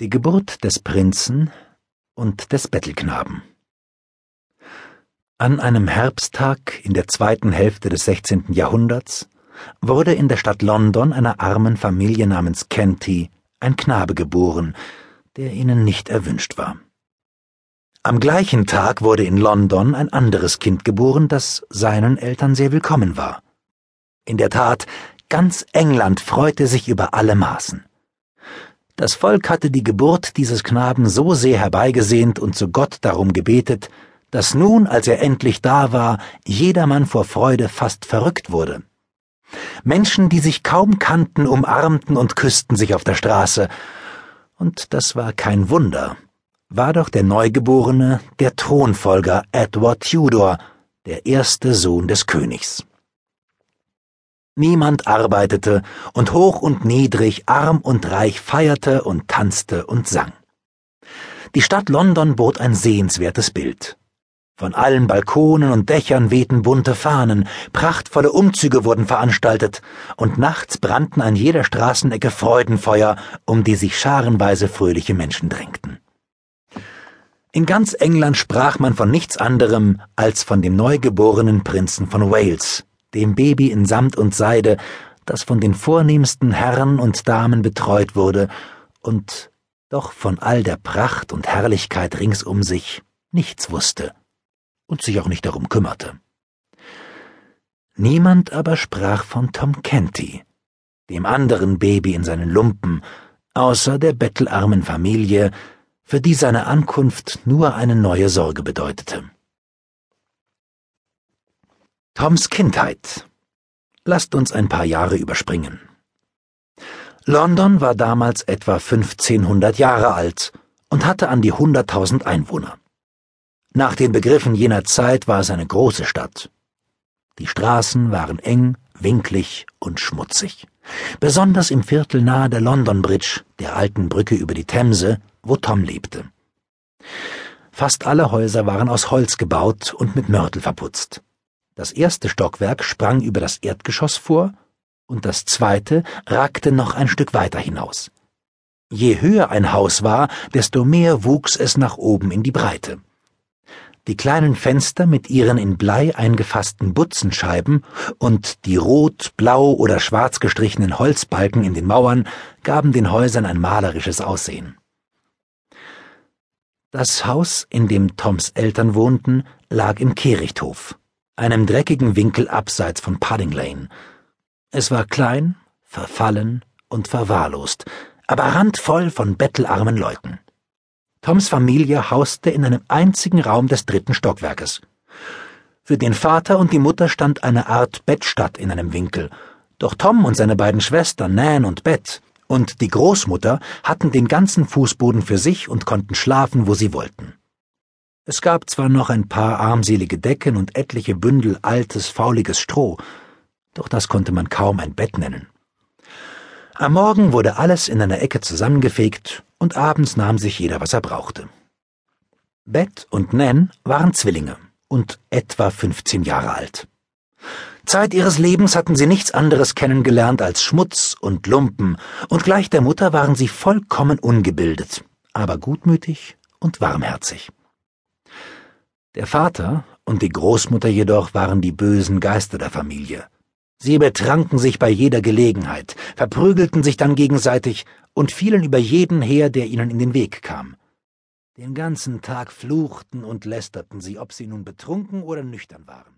Die Geburt des Prinzen und des Bettelknaben. An einem Herbsttag in der zweiten Hälfte des 16. Jahrhunderts wurde in der Stadt London einer armen Familie namens Kenty ein Knabe geboren, der ihnen nicht erwünscht war. Am gleichen Tag wurde in London ein anderes Kind geboren, das seinen Eltern sehr willkommen war. In der Tat, ganz England freute sich über alle Maßen. Das Volk hatte die Geburt dieses Knaben so sehr herbeigesehnt und zu Gott darum gebetet, dass nun, als er endlich da war, jedermann vor Freude fast verrückt wurde. Menschen, die sich kaum kannten, umarmten und küssten sich auf der Straße. Und das war kein Wunder, war doch der Neugeborene der Thronfolger Edward Tudor, der erste Sohn des Königs. Niemand arbeitete, und hoch und niedrig, arm und reich feierte und tanzte und sang. Die Stadt London bot ein sehenswertes Bild. Von allen Balkonen und Dächern wehten bunte Fahnen, prachtvolle Umzüge wurden veranstaltet, und nachts brannten an jeder Straßenecke Freudenfeuer, um die sich scharenweise fröhliche Menschen drängten. In ganz England sprach man von nichts anderem als von dem neugeborenen Prinzen von Wales, dem Baby in Samt und Seide, das von den vornehmsten Herren und Damen betreut wurde und doch von all der Pracht und Herrlichkeit rings um sich nichts wusste und sich auch nicht darum kümmerte. Niemand aber sprach von Tom Canty, dem anderen Baby in seinen Lumpen, außer der bettelarmen Familie, für die seine Ankunft nur eine neue Sorge bedeutete. Toms Kindheit. Lasst uns ein paar Jahre überspringen. London war damals etwa 1500 Jahre alt und hatte an die 100.000 Einwohner. Nach den Begriffen jener Zeit war es eine große Stadt. Die Straßen waren eng, winklig und schmutzig. Besonders im Viertel nahe der London Bridge, der alten Brücke über die Themse, wo Tom lebte. Fast alle Häuser waren aus Holz gebaut und mit Mörtel verputzt. Das erste Stockwerk sprang über das Erdgeschoss vor, und das zweite ragte noch ein Stück weiter hinaus. Je höher ein Haus war, desto mehr wuchs es nach oben in die Breite. Die kleinen Fenster mit ihren in Blei eingefassten Butzenscheiben und die rot, blau oder schwarz gestrichenen Holzbalken in den Mauern gaben den Häusern ein malerisches Aussehen. Das Haus, in dem Toms Eltern wohnten, lag im Kehrichthof einem dreckigen Winkel abseits von Pudding Lane. Es war klein, verfallen und verwahrlost, aber randvoll von bettelarmen Leuten. Toms Familie hauste in einem einzigen Raum des dritten Stockwerkes. Für den Vater und die Mutter stand eine Art Bettstatt in einem Winkel, doch Tom und seine beiden Schwestern Nan und Beth und die Großmutter hatten den ganzen Fußboden für sich und konnten schlafen, wo sie wollten. Es gab zwar noch ein paar armselige Decken und etliche Bündel altes, fauliges Stroh, doch das konnte man kaum ein Bett nennen. Am Morgen wurde alles in einer Ecke zusammengefegt und abends nahm sich jeder, was er brauchte. Beth und Nan waren Zwillinge und etwa 15 Jahre alt. Zeit ihres Lebens hatten sie nichts anderes kennengelernt als Schmutz und Lumpen, und gleich der Mutter waren sie vollkommen ungebildet, aber gutmütig und warmherzig. Der Vater und die Großmutter jedoch waren die bösen Geister der Familie. Sie betranken sich bei jeder Gelegenheit, verprügelten sich dann gegenseitig und fielen über jeden her, der ihnen in den Weg kam. Den ganzen Tag fluchten und lästerten sie, ob sie nun betrunken oder nüchtern waren.